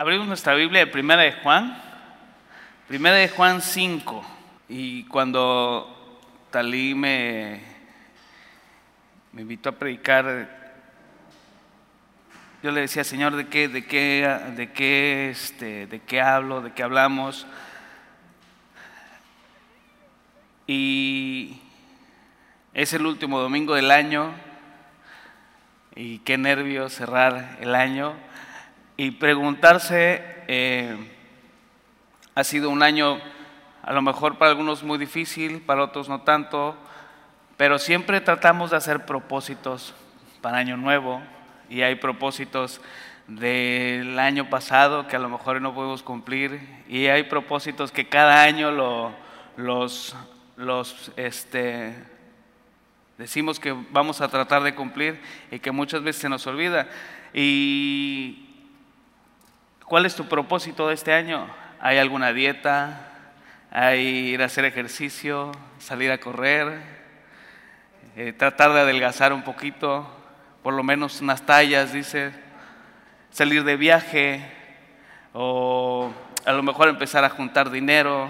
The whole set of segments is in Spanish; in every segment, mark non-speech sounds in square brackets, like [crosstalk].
Abrimos nuestra Biblia de Primera de Juan, Primera de Juan 5. Y cuando Talí me, invitó a predicar, yo le decía, Señor, ¿de qué, de qué, de qué, este, de qué hablo, de qué hablamos? Y es el último domingo del año y qué nervios cerrar el año y preguntarse, eh, ha sido un año a lo mejor para algunos muy difícil, para otros no tanto, pero siempre tratamos de hacer propósitos para año nuevo y hay propósitos del año pasado que a lo mejor no podemos cumplir y hay propósitos que cada año lo, los, los este, decimos que vamos a tratar de cumplir y que muchas veces se nos olvida. ¿Y cuál es tu propósito de este año? ¿Hay alguna dieta? ¿Hay ir a hacer ejercicio? ¿Salir a correr? Eh, ¿Tratar de adelgazar un poquito? por lo menos unas tallas, dice, salir de viaje o a lo mejor empezar a juntar dinero,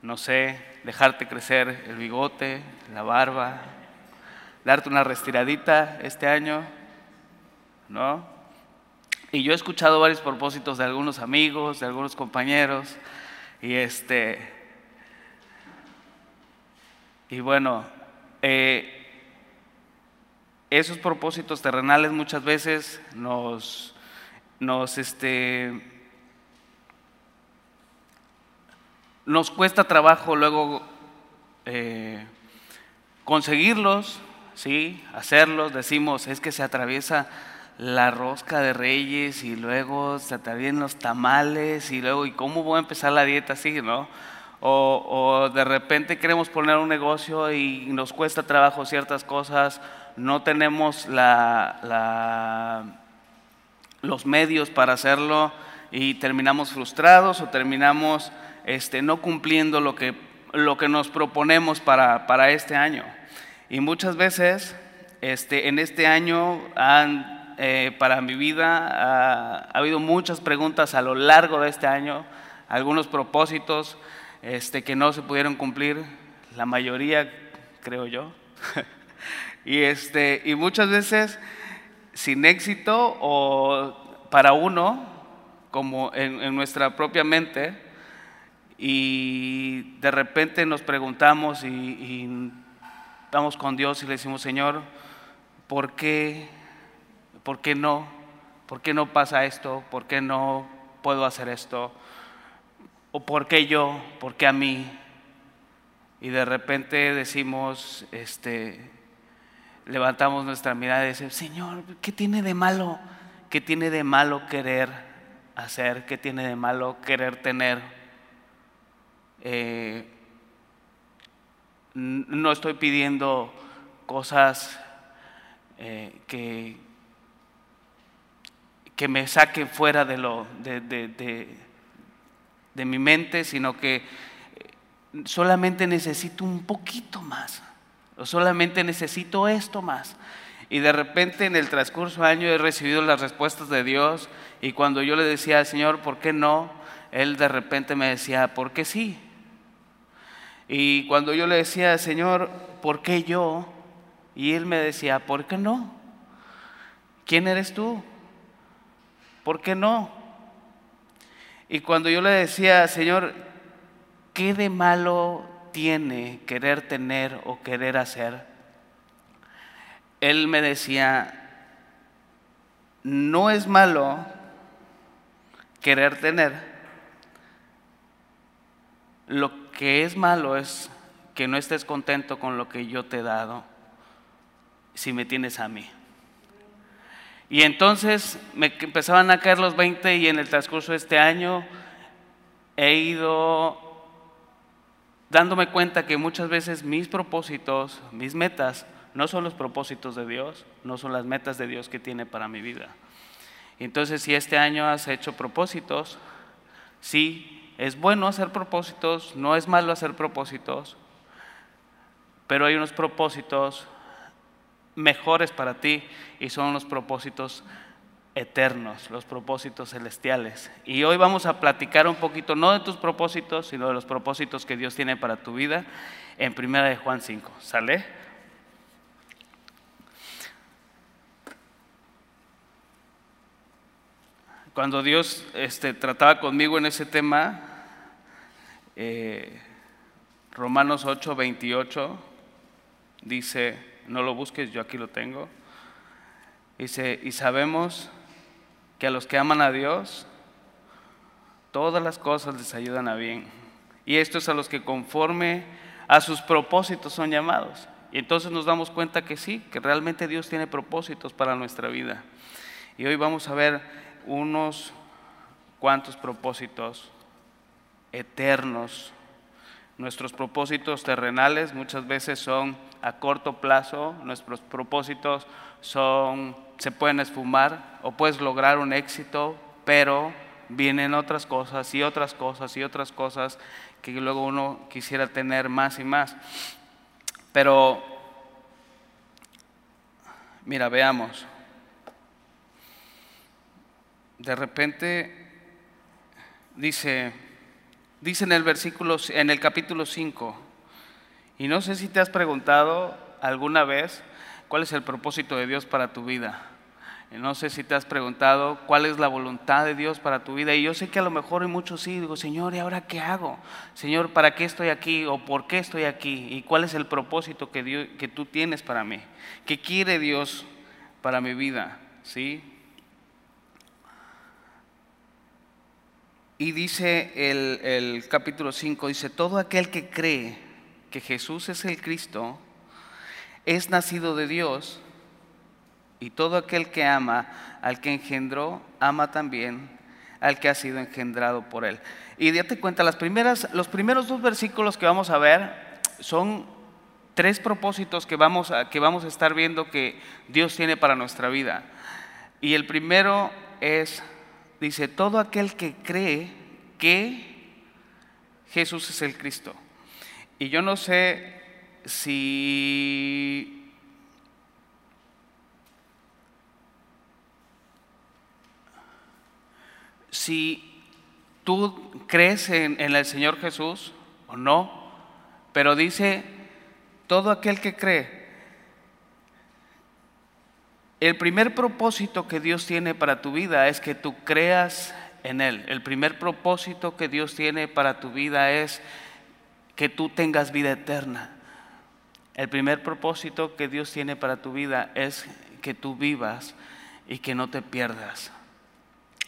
no sé, dejarte crecer el bigote, la barba, darte una restiradita este año, ¿no? Y yo he escuchado varios propósitos de algunos amigos, de algunos compañeros, y este, y bueno, eh, esos propósitos terrenales muchas veces nos, nos, este, nos cuesta trabajo luego eh, conseguirlos, ¿sí? hacerlos. Decimos, es que se atraviesa la rosca de reyes y luego se atraviesan los tamales y luego, ¿y cómo voy a empezar la dieta así, no? O, o de repente queremos poner un negocio y nos cuesta trabajo ciertas cosas no tenemos los medios para hacerlo y terminamos frustrados o terminamos este, no cumpliendo lo que, lo que nos proponemos para, para, este año. Y muchas veces este, en este año han, eh, para mi vida ha, ha, habido muchas preguntas a lo largo de este año, algunos propósitos este, que no se pudieron cumplir, la mayoría creo yo. [laughs] Y, este, y muchas veces sin éxito o para uno, como en, nuestra propia mente, y de repente nos preguntamos y, y vamos con Dios y le decimos, Señor, ¿por qué, ¿por qué no? ¿Por qué no pasa esto? ¿Por qué no puedo hacer esto? ¿O por qué yo? ¿Por qué a mí? Y de repente decimos, este, levantamos nuestra mirada y decimos, Señor, ¿qué tiene de malo? ¿Qué tiene de malo querer hacer? ¿Qué tiene de malo querer tener? Eh, no estoy pidiendo cosas eh, que, que me saquen fuera de, lo, de, de, de mi mente, sino que solamente necesito un poquito más solamente necesito esto más. Y de repente en el transcurso del año he recibido las respuestas de Dios y cuando yo le decía Señor, ¿por qué no? Él de repente me decía, ¿por qué sí? Y cuando yo le decía, Señor, ¿por qué yo? Y Él me decía, ¿por qué no? ¿Quién eres tú? ¿Por qué no? Y cuando yo le decía, Señor, ¿qué de malo tiene querer tener o querer hacer, él me decía, no es malo querer tener, lo que es malo es que no estés contento con lo que yo te he dado si me tienes a mí. Y entonces me empezaban a caer los 20 y en el transcurso de este año he ido dándome cuenta que muchas veces mis propósitos, mis metas, no son los propósitos de Dios, no son las metas de Dios que tiene para mi vida. Entonces, si este año has hecho propósitos, sí, es bueno hacer propósitos, no es malo hacer propósitos, pero hay unos propósitos mejores para ti y son los propósitos eternos, los propósitos celestiales. Y hoy vamos a platicar un poquito, no de tus propósitos, sino de los propósitos que Dios tiene para tu vida en Primera de Juan 5. ¿Sale? Cuando Dios este, trataba conmigo en ese tema, eh, Romanos 8, 28, dice, no lo busques, yo aquí lo tengo. Dice, y sabemos que a los que aman a Dios, todas las cosas les ayudan a bien. Y esto es a los que conforme a sus propósitos son llamados. Y entonces nos damos cuenta que sí, que realmente Dios tiene propósitos para nuestra vida. Y hoy vamos a ver unos cuantos propósitos eternos. Nuestros propósitos terrenales muchas veces son a corto plazo, nuestros propósitos son se pueden esfumar o puedes lograr un éxito, pero vienen otras cosas y otras cosas y otras cosas que luego uno quisiera tener más y más. Pero, mira, veamos. De repente dice, dice en el versículo, en el capítulo 5, y no sé si te has preguntado alguna vez cuál es el propósito de Dios para tu vida. No sé si te has preguntado cuál es la voluntad de Dios para tu vida. Y yo sé que a lo mejor hay muchos sí, digo, Señor, ¿y ahora qué hago? Señor, ¿para qué estoy aquí? ¿O por qué estoy aquí? ¿Y cuál es el propósito que, Dios, que tú tienes para mí? ¿Qué quiere Dios para mi vida? ¿Sí? Y dice el, capítulo 5, dice, todo aquel que cree que Jesús es el Cristo, es nacido de Dios y todo aquel que ama al que engendró, ama también al que ha sido engendrado por él. Y date cuenta, las primeras, los primeros dos versículos que vamos a ver son tres propósitos que vamos, que vamos a estar viendo que Dios tiene para nuestra vida. Y el primero es, dice, todo aquel que cree que Jesús es el Cristo. Y yo no sé si tú crees en, el Señor Jesús o no, pero dice, todo aquel que cree, el primer propósito que Dios tiene para tu vida es que tú creas en Él. El primer propósito que Dios tiene para tu vida es que tú tengas vida eterna. El primer propósito que Dios tiene para tu vida es que tú vivas y que no te pierdas.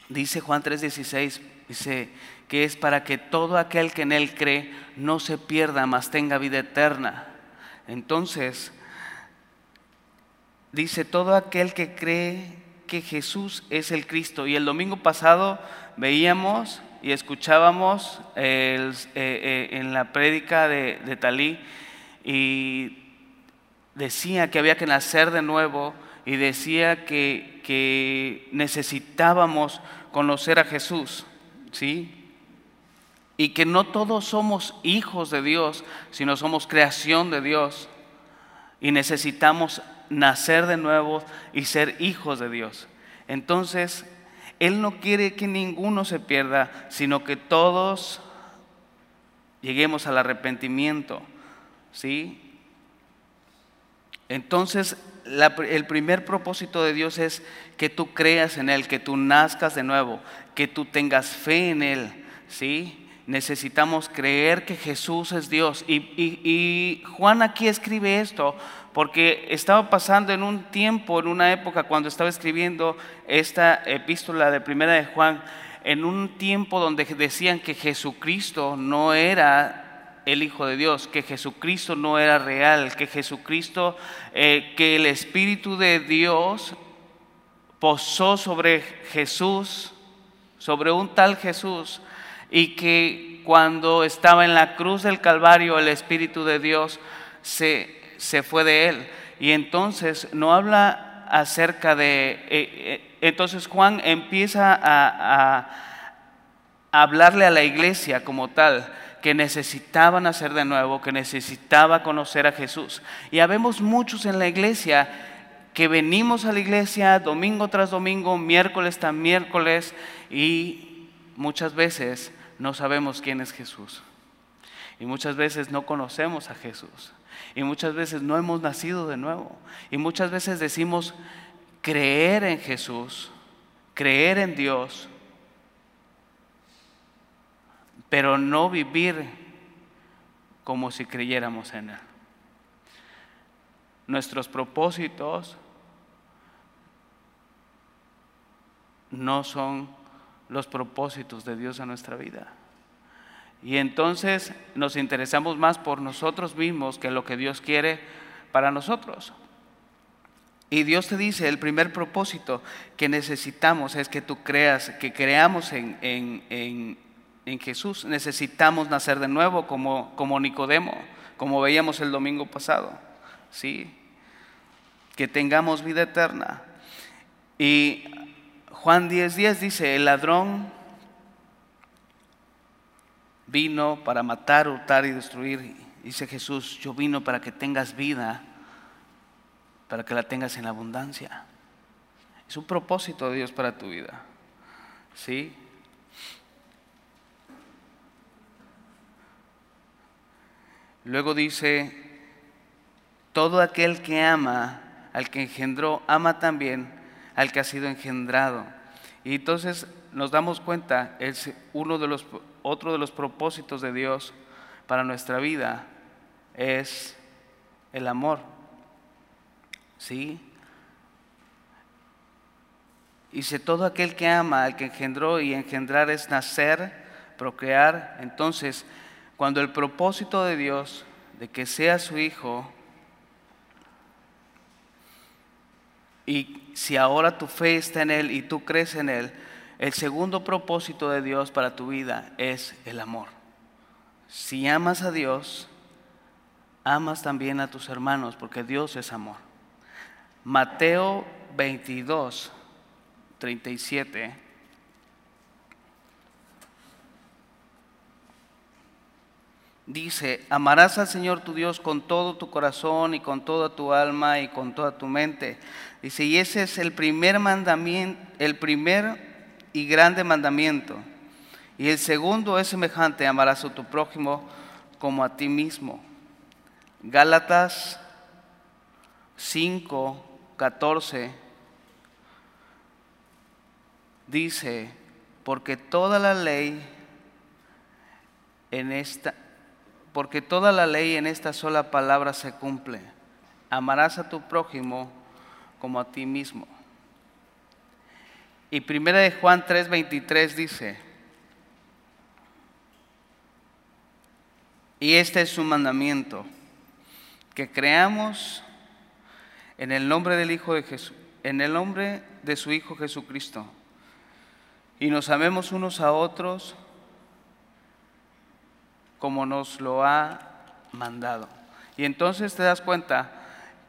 Dice Juan 3:16, dice que es para que todo aquel que en Él cree no se pierda, mas tenga vida eterna. Entonces, dice todo aquel que cree que Jesús es el Cristo. Y el domingo pasado veíamos y escuchábamos eh, eh, en la prédica de, de Talí y decía que había que nacer de nuevo y decía que, que necesitábamos conocer a Jesús, ¿sí? Y que no todos somos hijos de Dios, sino somos creación de Dios. Y necesitamos nacer de nuevo y ser hijos de Dios. Entonces, Él no quiere que ninguno se pierda, sino que todos lleguemos al arrepentimiento. ¿Sí? Entonces, el primer propósito de Dios es que tú creas en Él, que tú nazcas de nuevo, que tú tengas fe en Él, ¿sí? Necesitamos creer que Jesús es Dios. Y, Juan aquí escribe esto porque estaba pasando en un tiempo, en una época cuando estaba escribiendo esta epístola de primera de Juan, en un tiempo donde decían que Jesucristo no era el Hijo de Dios, que Jesucristo no era real, que Jesucristo, eh, que el Espíritu de Dios posó sobre Jesús, sobre un tal Jesús, y que cuando estaba en la cruz del Calvario el Espíritu de Dios se, se fue de él. Y entonces no habla acerca de... Eh, eh, entonces Juan empieza a, a hablarle a la iglesia como tal que necesitaban hacer de nuevo, que necesitaba conocer a Jesús. Y habemos muchos en la iglesia que venimos a la iglesia domingo tras domingo, miércoles tras miércoles y muchas veces no sabemos quién es Jesús. Y muchas veces no conocemos a Jesús. Y muchas veces no hemos nacido de nuevo. Y muchas veces decimos creer en Jesús, creer en Dios, pero no vivir como si creyéramos en Él. Nuestros propósitos no son los propósitos de Dios en nuestra vida. Y entonces nos interesamos más por nosotros mismos que lo que Dios quiere para nosotros. Y Dios te dice, el primer propósito que necesitamos es que tú creas, que creamos en, en, en, Jesús. Necesitamos nacer de nuevo como, como Nicodemo, como veíamos el domingo pasado. ¿sí? Que tengamos vida eterna. Y Juan 10:10 10 dice, el ladrón vino para matar, hurtar y destruir. Dice Jesús, yo vino para que tengas vida, para que la tengas en abundancia. Es un propósito de Dios para tu vida. ¿Sí? Luego dice, todo aquel que ama al que engendró, ama también al que ha sido engendrado. Y entonces nos damos cuenta, es uno de los otro de los propósitos de Dios para nuestra vida es el amor. ¿Sí? Dice, todo aquel que ama, al que engendró y engendrar es nacer, procrear. Entonces, cuando el propósito de Dios de que sea su hijo, y si ahora tu fe está en Él y tú crees en Él, el segundo propósito de Dios para tu vida es el amor. Si amas a Dios, amas también a tus hermanos, porque Dios es amor. Mateo 22, 37. Dice, amarás al Señor tu Dios con todo tu corazón y con toda tu alma y con toda tu mente. Dice, y ese es el primer mandamiento, el primer y grande mandamiento. Y el segundo es semejante, amarás a tu prójimo como a ti mismo. Gálatas 5, 14 dice, porque toda la ley en esta, porque toda la ley en esta sola palabra se cumple. Amarás a tu prójimo como a ti mismo. Y primera de Juan 3:23 dice, y este es su mandamiento, que creamos en el nombre del Hijo de Jesús, en el nombre de su Hijo Jesucristo, y nos amemos unos a otros como nos lo ha mandado. Y entonces te das cuenta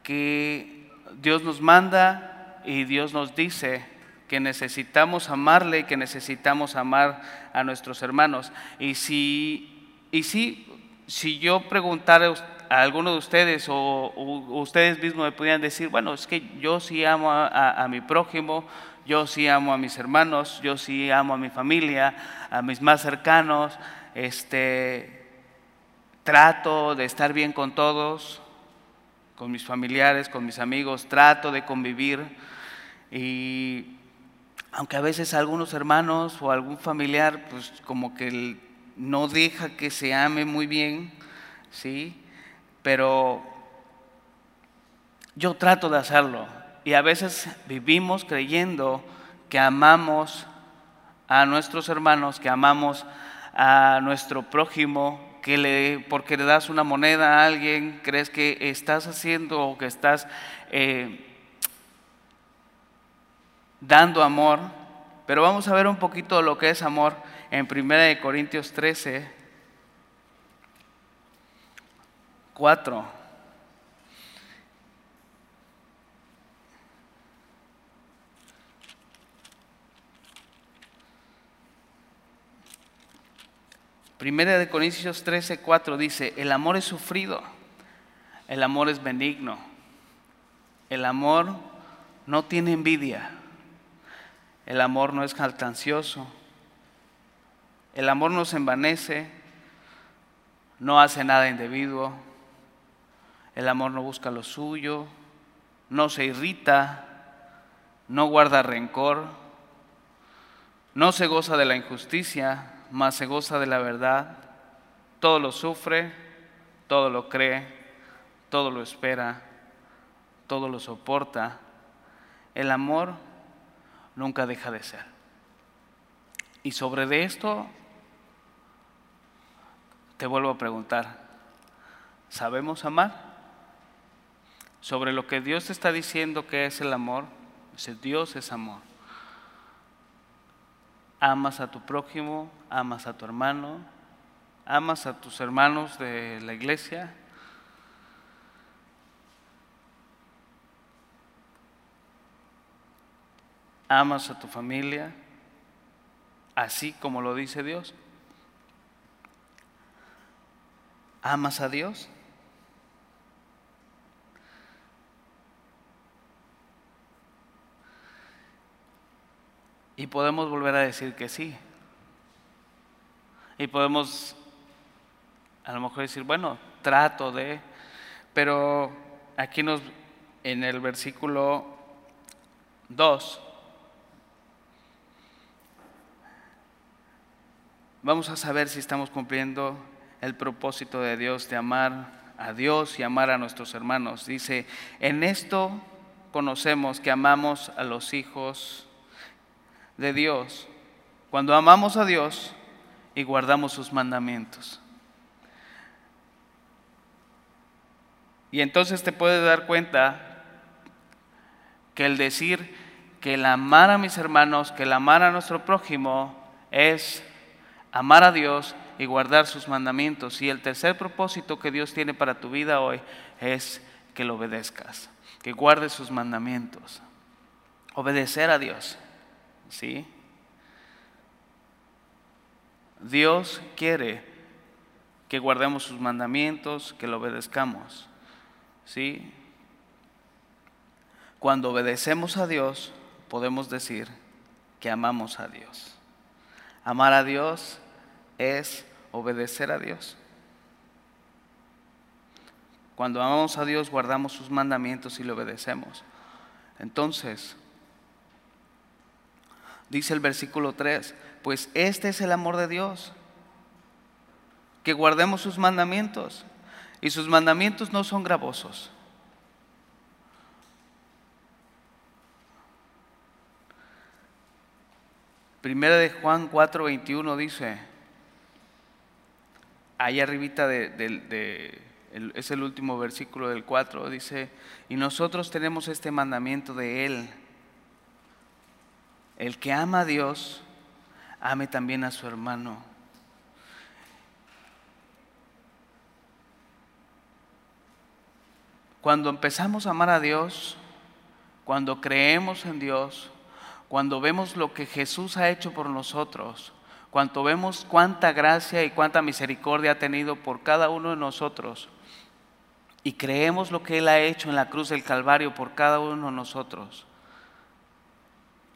que Dios nos manda y Dios nos dice que necesitamos amarle y que necesitamos amar a nuestros hermanos. Y si, y si, si yo preguntara a alguno de ustedes o, ustedes mismos me pudieran decir, bueno, es que yo sí amo a, mi prójimo, yo sí amo a mis hermanos, yo sí amo a mi familia, a mis más cercanos, este, trato de estar bien con todos, con mis familiares, con mis amigos, trato de convivir y aunque a veces algunos hermanos o algún familiar, pues como que no deja que se ame muy bien, ¿sí? Pero yo trato de hacerlo. Y a veces vivimos creyendo que amamos a nuestros hermanos, que amamos a nuestro prójimo, que le, porque le das una moneda a alguien, crees que estás haciendo o que estás eh, dando amor, pero vamos a ver un poquito lo que es amor en 1 Corintios 13, 4. Primera de Corintios 13, 4 dice, el amor es sufrido, el amor es benigno, el amor no tiene envidia. El amor no es jactancioso. El amor no se envanece, no hace nada indebido. El amor no busca lo suyo, no se irrita, no guarda rencor, no se goza de la injusticia, mas se goza de la verdad. Todo lo sufre, todo lo cree, todo lo espera, todo lo soporta. El amor nunca deja de ser. Y sobre de esto te vuelvo a preguntar, ¿sabemos amar? Sobre lo que Dios te está diciendo que es el amor, Dios es amor. Amas a tu prójimo, amas a tu hermano, amas a tus hermanos de la iglesia. Amas a tu familia, así como lo dice Dios. ¿Amas a Dios? Y podemos volver a decir que sí. Y podemos a lo mejor decir, bueno, trato de, pero aquí nos, en el versículo 2, vamos a saber si estamos cumpliendo el propósito de Dios de amar a Dios y amar a nuestros hermanos. Dice, en esto conocemos que amamos a los hijos de Dios, cuando amamos a Dios y guardamos sus mandamientos. Y entonces te puedes dar cuenta que el decir que el amar a mis hermanos, que el amar a nuestro prójimo es amar a Dios y guardar sus mandamientos. Y el tercer propósito que Dios tiene para tu vida hoy es que lo obedezcas, que guardes sus mandamientos. Obedecer a Dios. ¿Sí? Dios quiere que guardemos sus mandamientos, que lo obedezcamos. ¿Sí? Cuando obedecemos a Dios, podemos decir que amamos a Dios. Amar a Dios es obedecer a Dios. Cuando amamos a Dios, guardamos sus mandamientos y le obedecemos. Entonces, dice el versículo 3, pues este es el amor de Dios, que guardemos sus mandamientos. Y sus mandamientos no son gravosos. Primera de Juan 4:21 dice, ahí arribita de, es el último versículo del 4, dice, y nosotros tenemos este mandamiento de Él, el que ama a Dios, ame también a su hermano. Cuando empezamos a amar a Dios, cuando creemos en Dios, cuando vemos lo que Jesús ha hecho por nosotros, cuando vemos cuánta gracia y cuánta misericordia ha tenido por cada uno de nosotros, y creemos lo que Él ha hecho en la cruz del Calvario por cada uno de nosotros,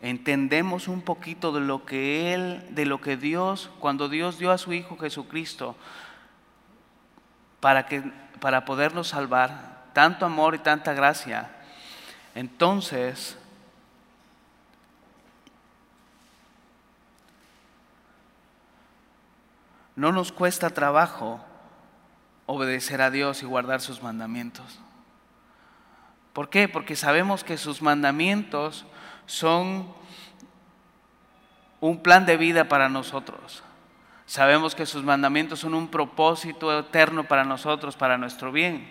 entendemos un poquito de lo que Él, de lo que Dios, cuando Dios dio a su Hijo Jesucristo, para, que, para podernos salvar, tanto amor y tanta gracia, entonces no nos cuesta trabajo obedecer a Dios y guardar sus mandamientos. ¿Por qué? Porque sabemos que sus mandamientos son un plan de vida para nosotros. Sabemos que sus mandamientos son un propósito eterno para nosotros, para nuestro bien.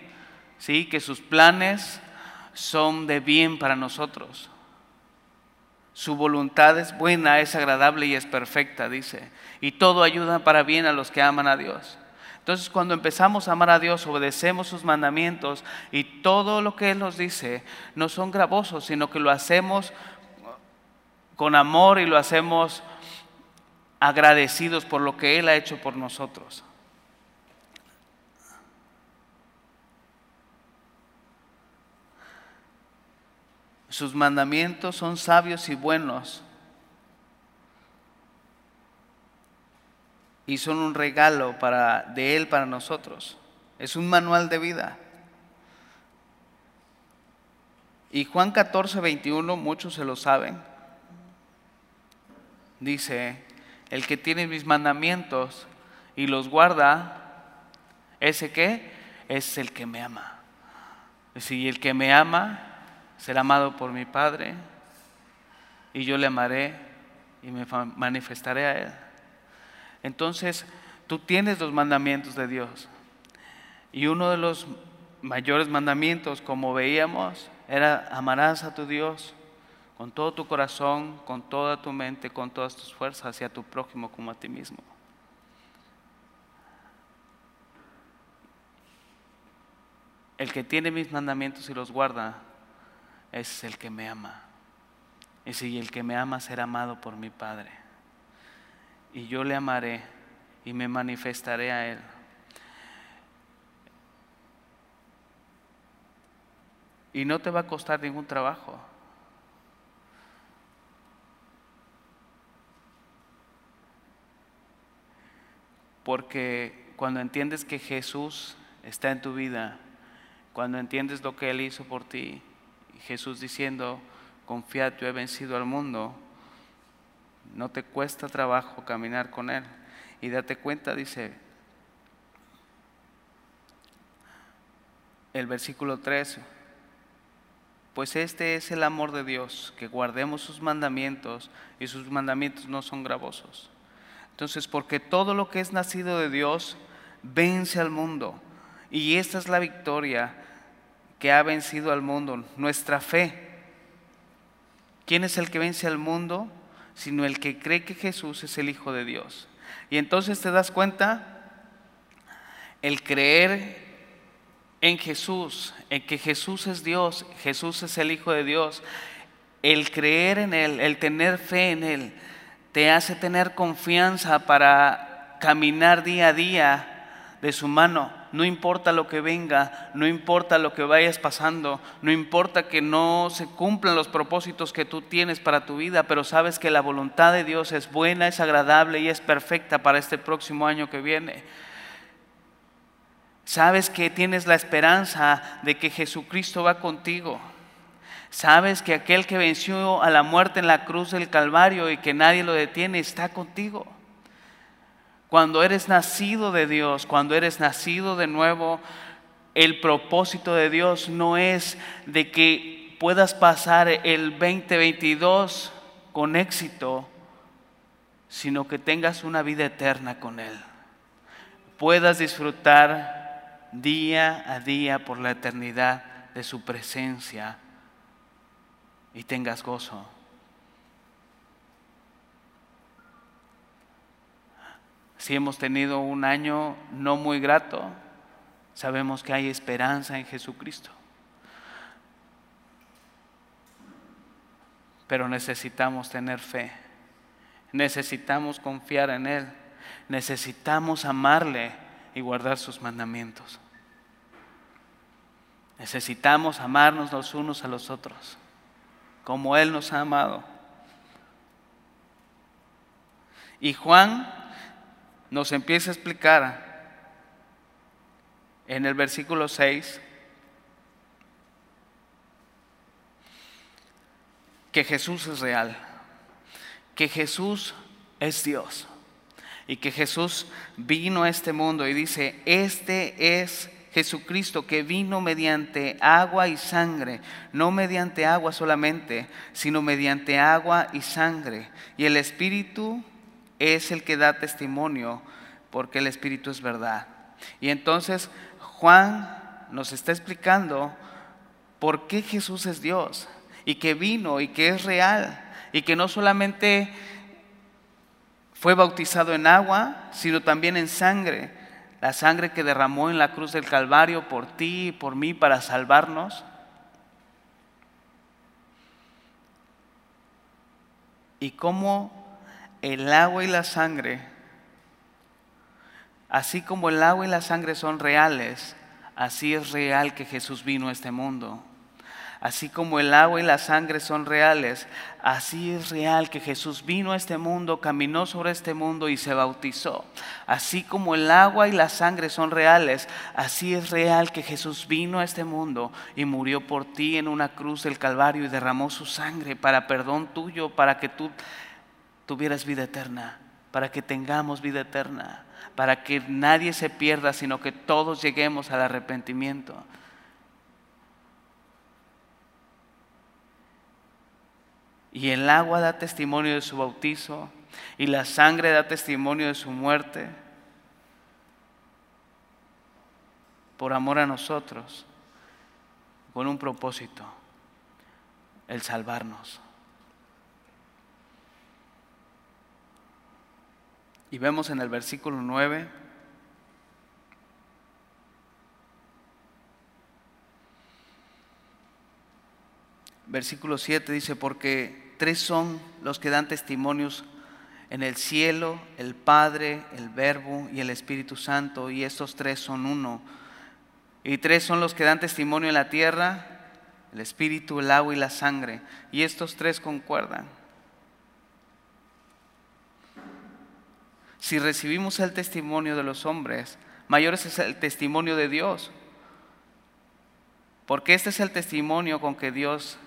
¿Sí? Que sus planes son de bien para nosotros. Su voluntad es buena, es agradable y es perfecta, dice. Y todo ayuda para bien a los que aman a Dios. Entonces cuando empezamos a amar a Dios, obedecemos sus mandamientos y todo lo que Él nos dice no son gravosos, sino que lo hacemos con amor y lo hacemos agradecidos por lo que Él ha hecho por nosotros. Sus mandamientos son sabios y buenos. Y son un regalo para, de Él para nosotros. Es un manual de vida. Y Juan 14, 21, muchos se lo saben. Dice, el que tiene mis mandamientos y los guarda, ¿ese qué? Es el que me ama. Si el que me ama será amado por mi Padre y yo le amaré y me manifestaré a Él. Entonces, tú tienes los mandamientos de Dios. Y uno de los mayores mandamientos, como veíamos, era amarás a tu Dios con todo tu corazón, con toda tu mente, con todas tus fuerzas hacia tu prójimo como a ti mismo. El que tiene mis mandamientos y los guarda es el que me ama. Y si el que me ama será amado por mi Padre. Y yo le amaré y me manifestaré a Él. Y no te va a costar ningún trabajo. Porque cuando entiendes que Jesús está en tu vida, cuando entiendes lo que Él hizo por ti, Jesús diciendo, confiad, yo he vencido al mundo, no te cuesta trabajo caminar con Él. Y date cuenta, dice el versículo 13, pues este es el amor de Dios, que guardemos sus mandamientos y sus mandamientos no son gravosos. Entonces, porque todo lo que es nacido de Dios vence al mundo. Y esta es la victoria que ha vencido al mundo, nuestra fe. ¿Quién es el que vence al mundo? Sino el que cree que Jesús es el Hijo de Dios. Y entonces te das cuenta, el creer en Jesús, en que Jesús es Dios, Jesús es el Hijo de Dios, el creer en Él, el tener fe en Él, te hace tener confianza para caminar día a día de su mano. No importa lo que venga, no importa lo que vayas pasando, no importa que no se cumplan los propósitos que tú tienes para tu vida, pero sabes que la voluntad de Dios es buena, es agradable y es perfecta para este próximo año que viene. Sabes que tienes la esperanza de que Jesucristo va contigo. Sabes que aquel que venció a la muerte en la cruz del Calvario y que nadie lo detiene está contigo. Cuando eres nacido de Dios, cuando eres nacido de nuevo, el propósito de Dios no es de que puedas pasar el 2022 con éxito, sino que tengas una vida eterna con Él. Puedas disfrutar día a día por la eternidad de su presencia y tengas gozo. Si hemos tenido un año no muy grato, sabemos que hay esperanza en Jesucristo. Pero necesitamos tener fe, necesitamos confiar en Él, necesitamos amarle y guardar sus mandamientos. Necesitamos amarnos los unos a los otros como Él nos ha amado. Y Juan nos empieza a explicar en el versículo 6 que Jesús es real, que Jesús es Dios y que Jesús vino a este mundo y dice, este es Jesucristo que vino mediante agua y sangre, no mediante agua solamente, sino mediante agua y sangre. Y el Espíritu es el que da testimonio, porque el Espíritu es verdad. Y entonces Juan nos está explicando por qué Jesús es Dios y que vino y que es real y que no solamente fue bautizado en agua, sino también en sangre la sangre que derramó en la cruz del Calvario por ti y por mí para salvarnos. Y cómo el agua y la sangre, así como el agua y la sangre son reales, así es real que Jesús vino a este mundo. Así como el agua y la sangre son reales, así es real que Jesús vino a este mundo, caminó sobre este mundo y se bautizó. Así como el agua y la sangre son reales, así es real que Jesús vino a este mundo y murió por ti en una cruz del Calvario y derramó su sangre para perdón tuyo, para que tú tuvieras vida eterna, para que tengamos vida eterna, para que nadie se pierda, sino que todos lleguemos al arrepentimiento. Y el agua da testimonio de su bautizo y la sangre da testimonio de su muerte por amor a nosotros, con un propósito, el salvarnos. Y vemos en el versículo 9, versículo 7 dice, porque tres son los que dan testimonios en el cielo, el Padre, el Verbo y el Espíritu Santo, y estos tres son uno. Y tres son los que dan testimonio en la tierra, el Espíritu, el agua y la sangre, y estos tres concuerdan. Si recibimos el testimonio de los hombres, mayor es el testimonio de Dios. Porque este es el testimonio con que Dios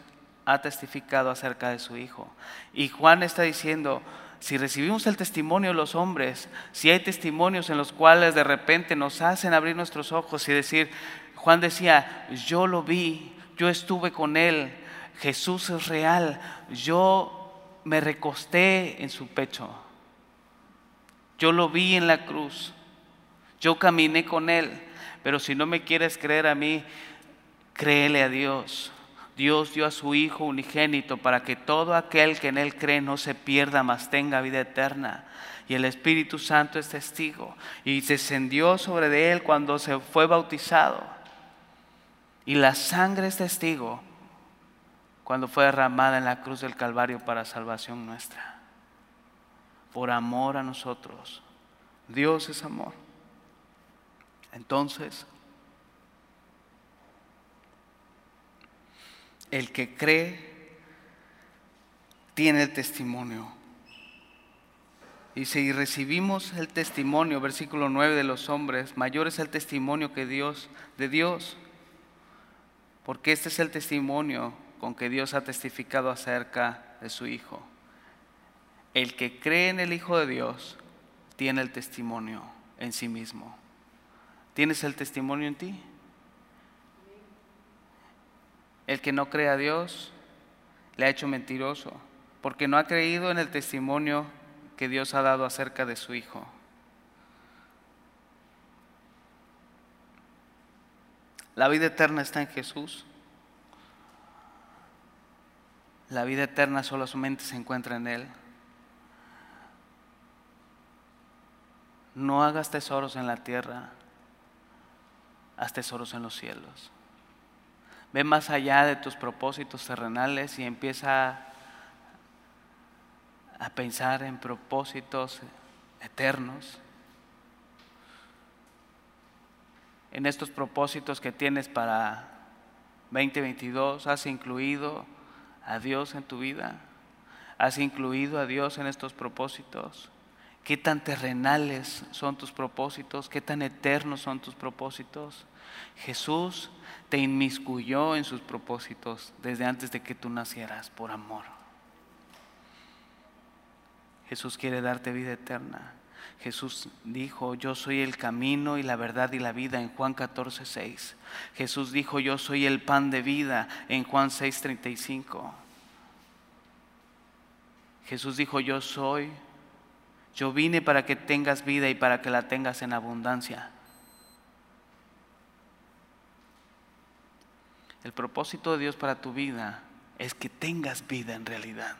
ha testificado acerca de su Hijo. Y Juan está diciendo, si recibimos el testimonio de los hombres, si hay testimonios en los cuales de repente nos hacen abrir nuestros ojos y decir, Juan decía, yo lo vi, yo estuve con él, Jesús es real, yo me recosté en su pecho, yo lo vi en la cruz, yo caminé con él, pero si no me quieres creer a mí, créele a Dios. Dios dio a su Hijo unigénito para que todo aquel que en Él cree no se pierda, mas tenga vida eterna. Y el Espíritu Santo es testigo. Y descendió sobre de Él cuando se fue bautizado. Y la sangre es testigo cuando fue derramada en la cruz del Calvario para salvación nuestra. Por amor a nosotros. Dios es amor. Entonces, el que cree tiene el testimonio. Y si recibimos el testimonio, versículo 9 de los hombres, mayor es el testimonio que Dios, de Dios, porque este es el testimonio con que Dios ha testificado acerca de su Hijo. El que cree en el Hijo de Dios tiene el testimonio en sí mismo. ¿Tienes el testimonio en ti? El que no cree a Dios le ha hecho mentiroso, porque no ha creído en el testimonio que Dios ha dado acerca de su Hijo. La vida eterna está en Jesús. La vida eterna solamente se encuentra en Él. No hagas tesoros en la tierra, haz tesoros en los cielos. Ve más allá de tus propósitos terrenales y empieza a pensar en propósitos eternos. En estos propósitos que tienes para 2022, has incluido a Dios en tu vida. Has incluido a Dios en estos propósitos. ¿Qué tan terrenales son tus propósitos? ¿Qué tan eternos son tus propósitos? Jesús te inmiscuyó en sus propósitos desde antes de que tú nacieras por amor. Jesús quiere darte vida eterna. Jesús dijo, yo soy el camino y la verdad y la vida en Juan 14, 6. Jesús dijo, yo soy el pan de vida en Juan 6, 35. Jesús dijo, yo soy, yo vine para que tengas vida y para que la tengas en abundancia. El propósito de Dios para tu vida es que tengas vida en realidad.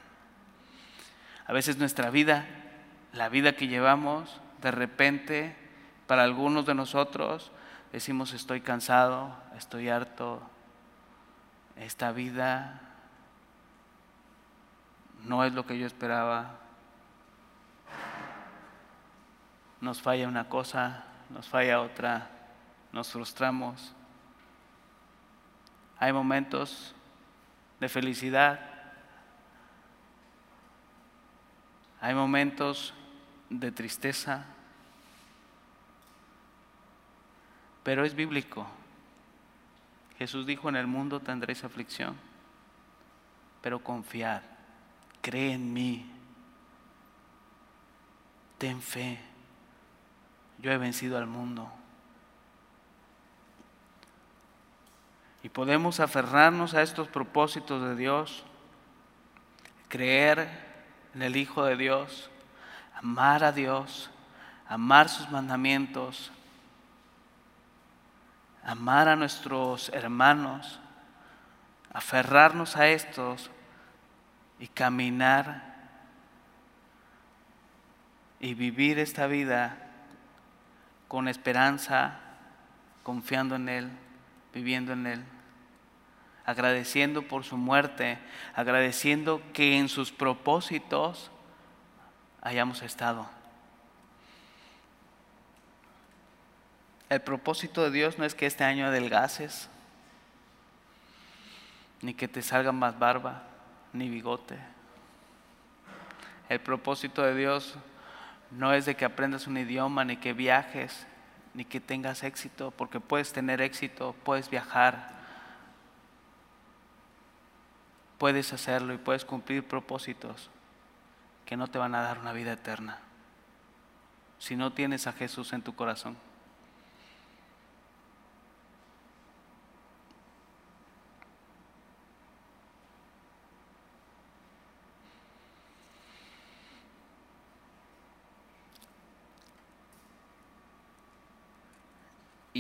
A veces nuestra vida, la vida que llevamos, de repente, para algunos de nosotros, decimos estoy cansado, estoy harto, esta vida no es lo que yo esperaba. Nos falla una cosa, nos falla otra, nos frustramos. Hay momentos de felicidad. Hay momentos de tristeza, pero es bíblico. Jesús dijo, en el mundo tendréis aflicción, pero confiad, cree en mí, ten fe, yo he vencido al mundo. Y podemos aferrarnos a estos propósitos de Dios, creer en el Hijo de Dios, amar a Dios, amar sus mandamientos, amar a nuestros hermanos, aferrarnos a estos y caminar y vivir esta vida con esperanza, confiando en Él, viviendo en Él, agradeciendo por su muerte, agradeciendo que en sus propósitos hayamos estado. El propósito de Dios no es que este año adelgaces, ni que te salga más barba, ni bigote. El propósito de Dios no es de que aprendas un idioma, ni que viajes, ni que tengas éxito, porque puedes tener éxito, puedes viajar, puedes hacerlo y puedes cumplir propósitos que no te van a dar una vida eterna si no tienes a Jesús en tu corazón.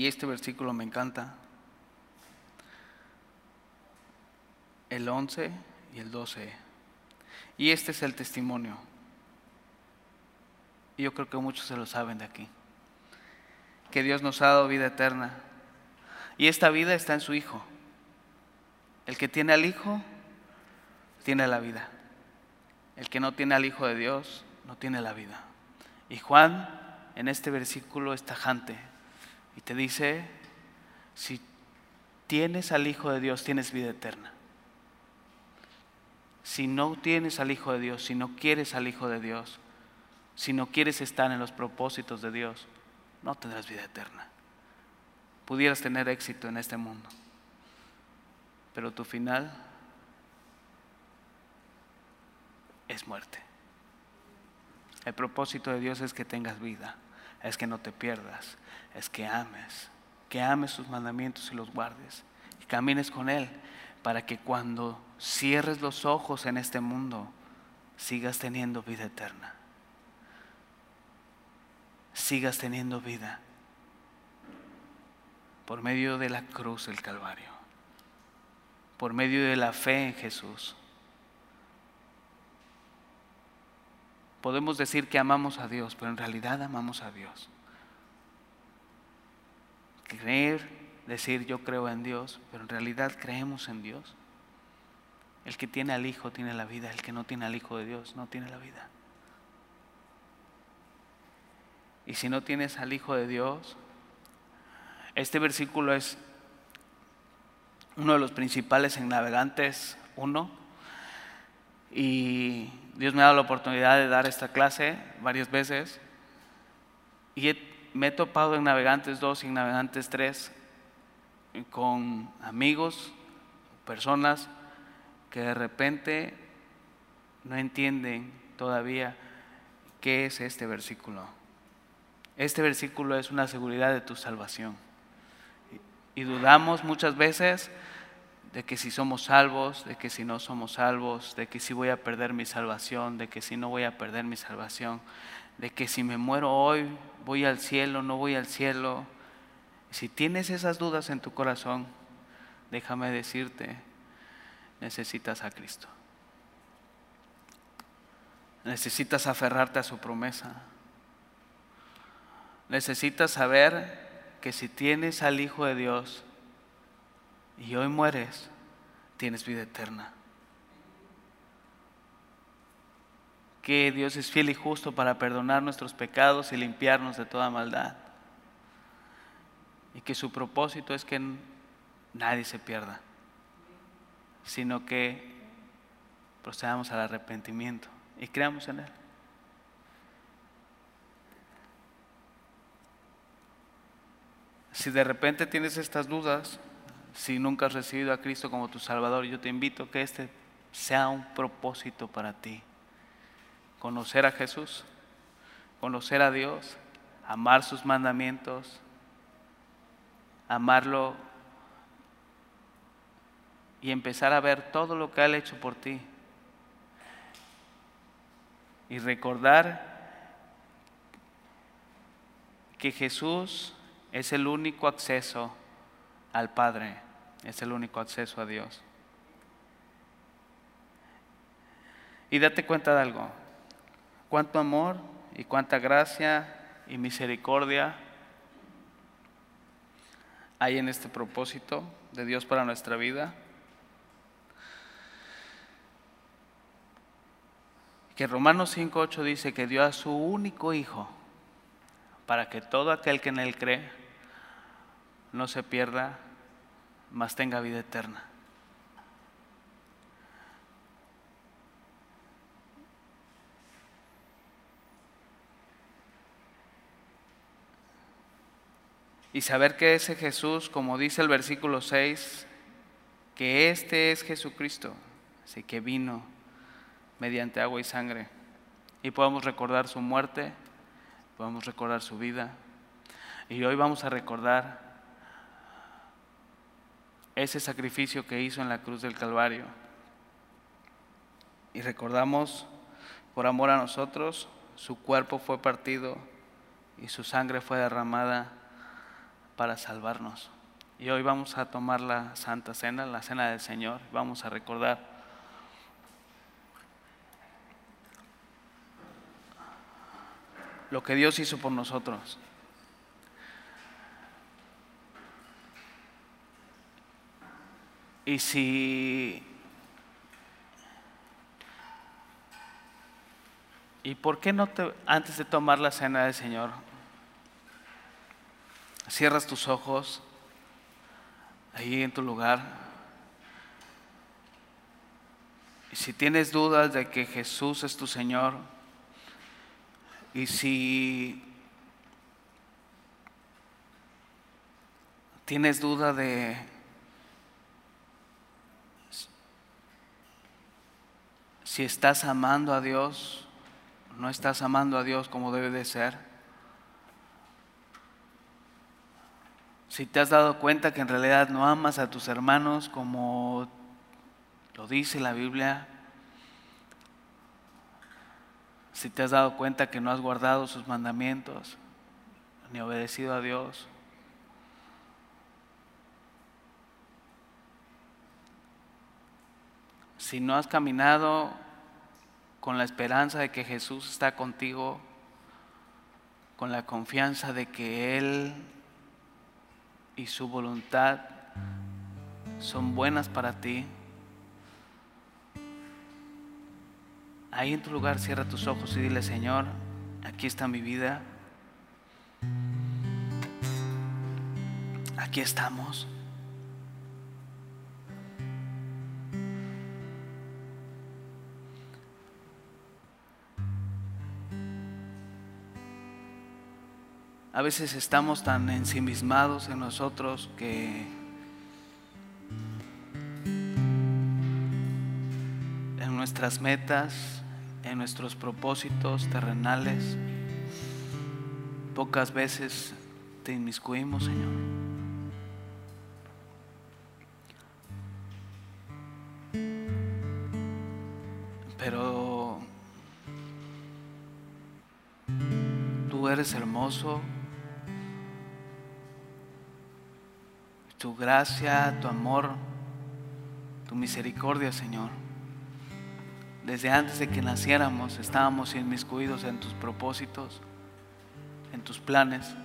Y este versículo me encanta. El 11 y el 12. Y este es el testimonio. Y yo creo que muchos se lo saben de aquí. Que Dios nos ha dado vida eterna. Y esta vida está en su Hijo. El que tiene al Hijo, tiene la vida. El que no tiene al Hijo de Dios, no tiene la vida. Y Juan, en este versículo, es tajante y te dice, si tienes al Hijo de Dios, tienes vida eterna. Si no tienes al Hijo de Dios, si no quieres al Hijo de Dios, si no quieres estar en los propósitos de Dios, no tendrás vida eterna. Pudieras tener éxito en este mundo, pero tu final es muerte. El propósito de Dios es que tengas vida, es que no te pierdas, es que ames, que ames sus mandamientos y los guardes, y camines con Él, para que cuando cierres los ojos en este mundo, sigas teniendo vida eterna. Sigas teniendo vida por medio de la cruz del Calvario, por medio de la fe en Jesús. Podemos decir que amamos a Dios, pero en realidad amamos a Dios creer, decir yo creo en Dios, pero en realidad creemos en Dios. El que tiene al Hijo tiene la vida, el que no tiene al Hijo de Dios no tiene la vida. Y si no tienes al Hijo de Dios, este versículo es uno de los principales en Navegantes 1. Y Dios me ha dado la oportunidad de dar esta clase varias veces. Y me he topado en Navegantes 2 y Navegantes 3 con amigos, personas que de repente no entienden todavía qué es este versículo. Este versículo es una seguridad de tu salvación. Y dudamos muchas veces de que si somos salvos, de que si no somos salvos, de que si voy a perder mi salvación, de que si no voy a perder mi salvación, de que si me muero hoy voy al cielo, no voy al cielo. Si tienes esas dudas en tu corazón, déjame decirte, necesitas a Cristo. Necesitas aferrarte a su promesa. Necesitas saber que si tienes al Hijo de Dios y hoy mueres, tienes vida eterna. que Dios es fiel y justo para perdonar nuestros pecados y limpiarnos de toda maldad. Y que su propósito es que nadie se pierda, sino que procedamos al arrepentimiento y creamos en Él. Si de repente tienes estas dudas, si nunca has recibido a Cristo como tu Salvador, yo te invito a que este sea un propósito para ti. Conocer a Jesús, conocer a Dios, amar sus mandamientos, amarlo y empezar a ver todo lo que ha hecho por ti. Y recordar que Jesús es el único acceso al Padre, es el único acceso a Dios. Y date cuenta de algo, cuánto amor y cuánta gracia y misericordia hay en este propósito de Dios para nuestra vida. Que Romanos 5.8 dice que dio a su único Hijo para que todo aquel que en Él cree no se pierda, mas tenga vida eterna. Y saber que ese Jesús, como dice el versículo 6, que este es Jesucristo, así que vino mediante agua y sangre. Y podemos recordar su muerte, podemos recordar su vida. Y hoy vamos a recordar ese sacrificio que hizo en la cruz del Calvario. Y recordamos, por amor a nosotros, su cuerpo fue partido y su sangre fue derramada para salvarnos. Y hoy vamos a tomar la Santa Cena, la Cena del Señor, vamos a recordar lo que Dios hizo por nosotros. Y si... ¿Y por qué no te, antes de tomar la cena del Señor, cierras tus ojos ahí en tu lugar? Y si tienes dudas de que Jesús es tu Señor, y si tienes duda de si estás amando a Dios, no estás amando a Dios como debe de ser. Si te has dado cuenta que en realidad no amas a tus hermanos como lo dice la Biblia, si te has dado cuenta que no has guardado sus mandamientos, ni obedecido a Dios, si no has caminado con la esperanza de que Jesús está contigo, con la confianza de que Él y su voluntad son buenas para ti. Ahí en tu lugar cierra tus ojos y dile, Señor, aquí está mi vida. Aquí estamos. A veces estamos tan ensimismados en nosotros que en nuestras metas, en nuestros propósitos terrenales, pocas veces te inmiscuimos, Señor. Pero tú eres hermoso. Tu gracia, tu amor, tu misericordia, Señor. Desde antes de que naciéramos estábamos inmiscuidos en tus propósitos, en tus planes.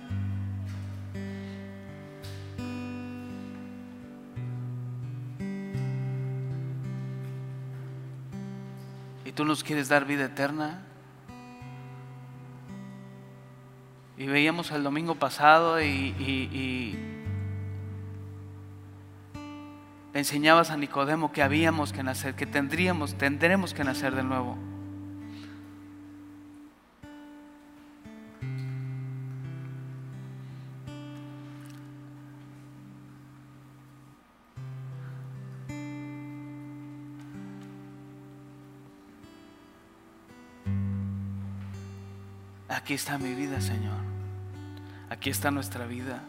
Y tú nos quieres dar vida eterna. Y veíamos el domingo pasado y, enseñabas a Nicodemo que habíamos que nacer, que tendríamos, tendremos que nacer de nuevo. Aquí está mi vida, Señor. Aquí está nuestra vida.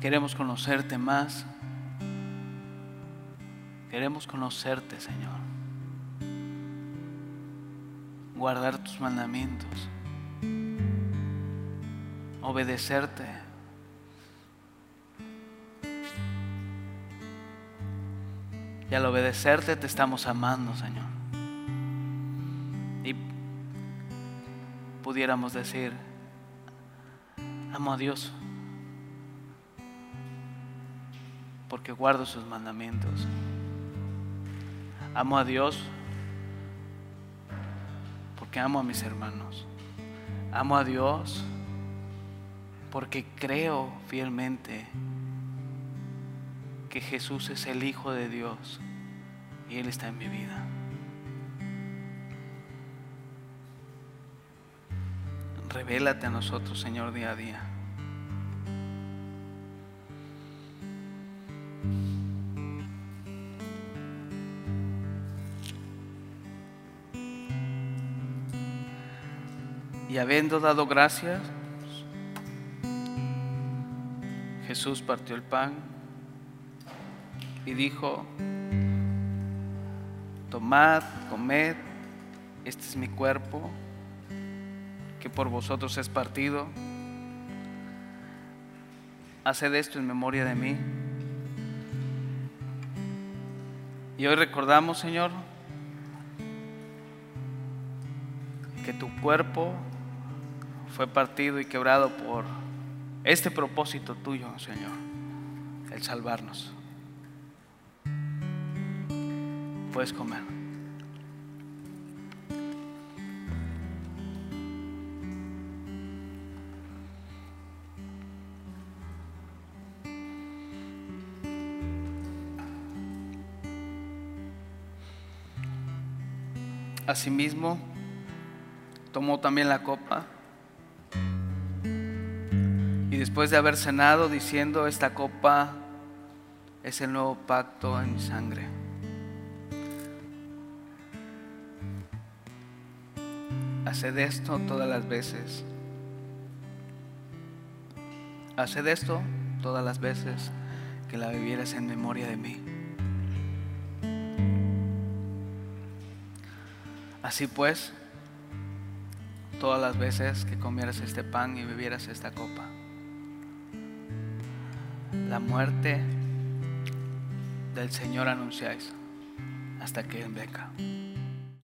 Queremos conocerte más. Queremos conocerte, Señor. Guardar tus mandamientos. Obedecerte. Y al obedecerte te estamos amando, Señor. Y pudiéramos decir, amo a Dios porque guardo sus mandamientos. Amo a Dios porque amo a mis hermanos. Amo a Dios porque creo fielmente que Jesús es el Hijo de Dios y Él está en mi vida. Revélate a nosotros, Señor, día a día. Habiendo dado gracias, Jesús partió el pan y dijo, tomad, comed, este es mi cuerpo, que por vosotros es partido. Haced esto en memoria de mí. Y hoy recordamos, Señor, que tu cuerpo fue partido y quebrado por este propósito tuyo, Señor, el salvarnos. Puedes comer. Asimismo, tomó también la copa después de haber cenado diciendo, esta copa es el nuevo pacto en mi sangre. Haced esto todas las veces. Haced esto todas las veces que la bebieras en memoria de mí. Así pues, todas las veces que comieras este pan y bebieras esta copa, la muerte del Señor anunciáis hasta que Él venga.